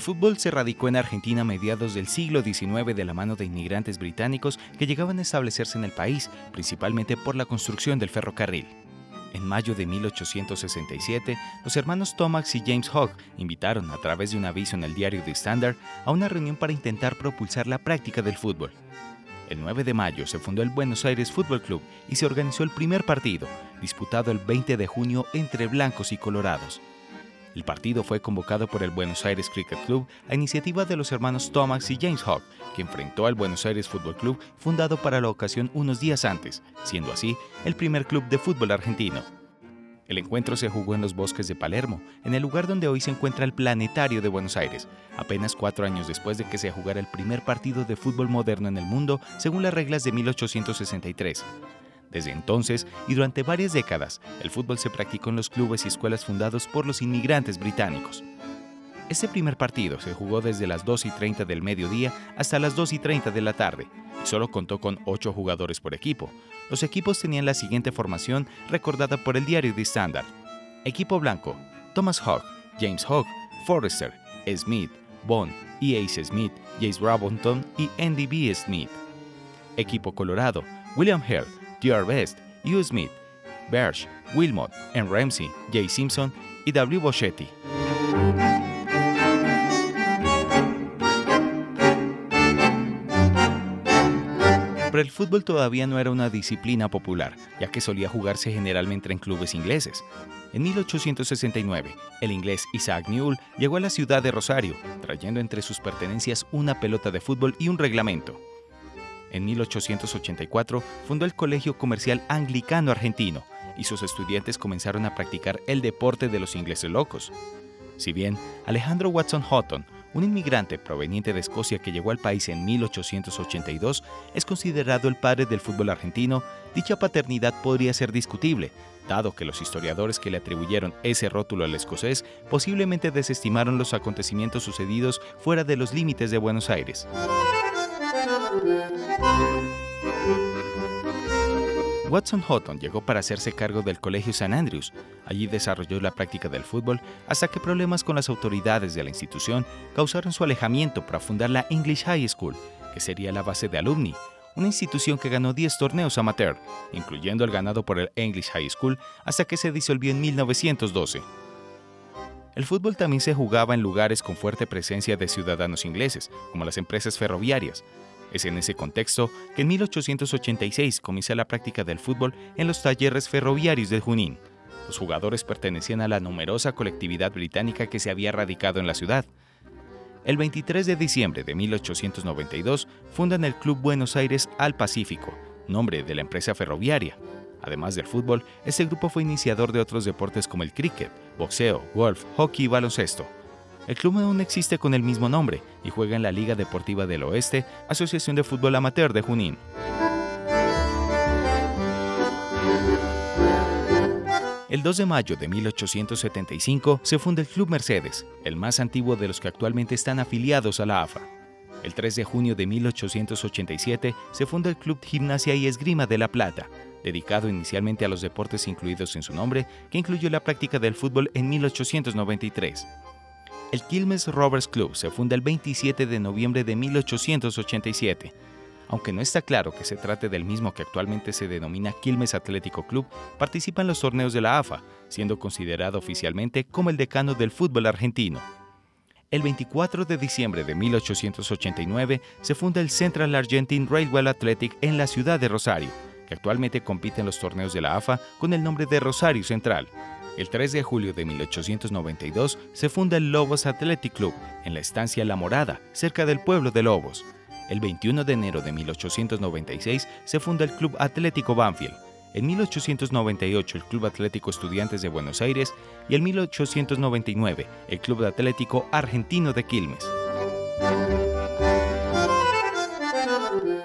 El fútbol se radicó en Argentina a mediados del siglo XIX de la mano de inmigrantes británicos que llegaban a establecerse en el país, principalmente por la construcción del ferrocarril. En mayo de 1867, los hermanos Thomas y James Hogg invitaron, a través de un aviso en el diario The Standard, a una reunión para intentar propulsar la práctica del fútbol. El 9 de mayo se fundó el Buenos Aires Fútbol Club y se organizó el primer partido, disputado el 20 de junio entre blancos y colorados. El partido fue convocado por el Buenos Aires Cricket Club a iniciativa de los hermanos Thomas y James Hogg, que enfrentó al Buenos Aires Fútbol Club fundado para la ocasión unos días antes, siendo así el primer club de fútbol argentino. El encuentro se jugó en los bosques de Palermo, en el lugar donde hoy se encuentra el Planetario de Buenos Aires, apenas cuatro años después de que se jugara el primer partido de fútbol moderno en el mundo según las reglas de 1863. Desde entonces y durante varias décadas, el fútbol se practicó en los clubes y escuelas fundados por los inmigrantes británicos. Este primer partido se jugó desde las 2 y 30 del mediodía hasta las 2 y 30 de la tarde y solo contó con 8 jugadores por equipo. Los equipos tenían la siguiente formación recordada por el diario The Standard. Equipo blanco, Thomas Hogg, James Hogg, Forrester, Smith, Bond, E. Ace Smith, James Rabonton y Andy B. Smith. Equipo colorado, William Hare, D.R. Best, U. Smith, Berge, Wilmot, N. Ramsey, J. Simpson y W. Boschetti. Pero el fútbol todavía no era una disciplina popular, ya que solía jugarse generalmente en clubes ingleses. En 1869, el inglés Isaac Newell llegó a la ciudad de Rosario, trayendo entre sus pertenencias una pelota de fútbol y un reglamento. En 1884 fundó el Colegio Comercial Anglicano Argentino y sus estudiantes comenzaron a practicar el deporte de los ingleses locos. Si bien Alejandro Watson Houghton, un inmigrante proveniente de Escocia que llegó al país en 1882, es considerado el padre del fútbol argentino, dicha paternidad podría ser discutible, dado que los historiadores que le atribuyeron ese rótulo al escocés posiblemente desestimaron los acontecimientos sucedidos fuera de los límites de Buenos Aires. Watson Houghton llegó para hacerse cargo del Colegio St. Andrews. Allí desarrolló la práctica del fútbol hasta que problemas con las autoridades de la institución causaron su alejamiento para fundar la English High School, que sería la base de Alumni, una institución que ganó 10 torneos amateur, incluyendo el ganado por el English High School, hasta que se disolvió en 1912. El fútbol también se jugaba en lugares con fuerte presencia de ciudadanos ingleses, como las empresas ferroviarias, es en ese contexto que en 1886 comienza la práctica del fútbol en los talleres ferroviarios de Junín. Los jugadores pertenecían a la numerosa colectividad británica que se había radicado en la ciudad. El 23 de diciembre de 1892 fundan el Club Buenos Aires al Pacífico, nombre de la empresa ferroviaria. Además del fútbol, este grupo fue iniciador de otros deportes como el cricket, boxeo, golf, hockey y baloncesto. El club aún existe con el mismo nombre y juega en la Liga Deportiva del Oeste, Asociación de Fútbol Amateur de Junín. El 2 de mayo de 1875 se funda el Club Mercedes, el más antiguo de los que actualmente están afiliados a la AFA. El 3 de junio de 1887 se funda el Club Gimnasia y Esgrima de La Plata, dedicado inicialmente a los deportes incluidos en su nombre, que incluyó la práctica del fútbol en 1893. El Quilmes Rovers Club se funda el 27 de noviembre de 1887. Aunque no está claro que se trate del mismo que actualmente se denomina Quilmes Atlético Club, participa en los torneos de la AFA, siendo considerado oficialmente como el decano del fútbol argentino. El 24 de diciembre de 1889 se funda el Central Argentine Railway Athletic en la ciudad de Rosario, que actualmente compite en los torneos de la AFA con el nombre de Rosario Central. El 3 de julio de 1892 se funda el Lobos Athletic Club en la estancia La Morada, cerca del pueblo de Lobos. El 21 de enero de 1896 se funda el Club Atlético Banfield. En 1898 el Club Atlético Estudiantes de Buenos Aires y en 1899 el Club Atlético Argentino de Quilmes.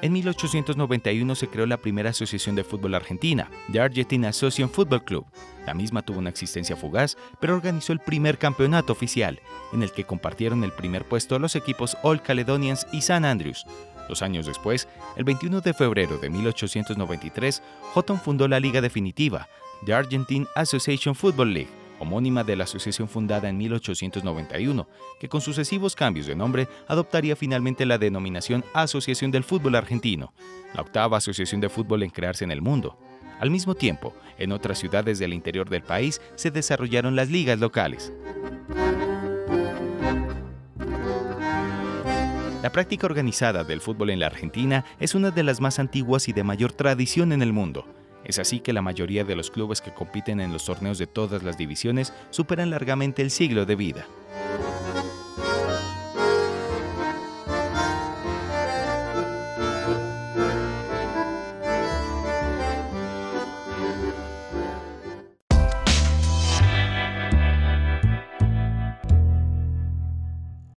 En 1891 se creó la primera asociación de fútbol argentina, The Argentine Association Football Club. La misma tuvo una existencia fugaz, pero organizó el primer campeonato oficial, en el que compartieron el primer puesto los equipos All Caledonians y San Andrews. Dos años después, el 21 de febrero de 1893, Houghton fundó la liga definitiva, The Argentine Association Football League, homónima de la asociación fundada en 1891, que con sucesivos cambios de nombre adoptaría finalmente la denominación Asociación del Fútbol Argentino, la octava asociación de fútbol en crearse en el mundo. Al mismo tiempo, en otras ciudades del interior del país se desarrollaron las ligas locales. La práctica organizada del fútbol en la Argentina es una de las más antiguas y de mayor tradición en el mundo. Es así que la mayoría de los clubes que compiten en los torneos de todas las divisiones superan largamente el siglo de vida.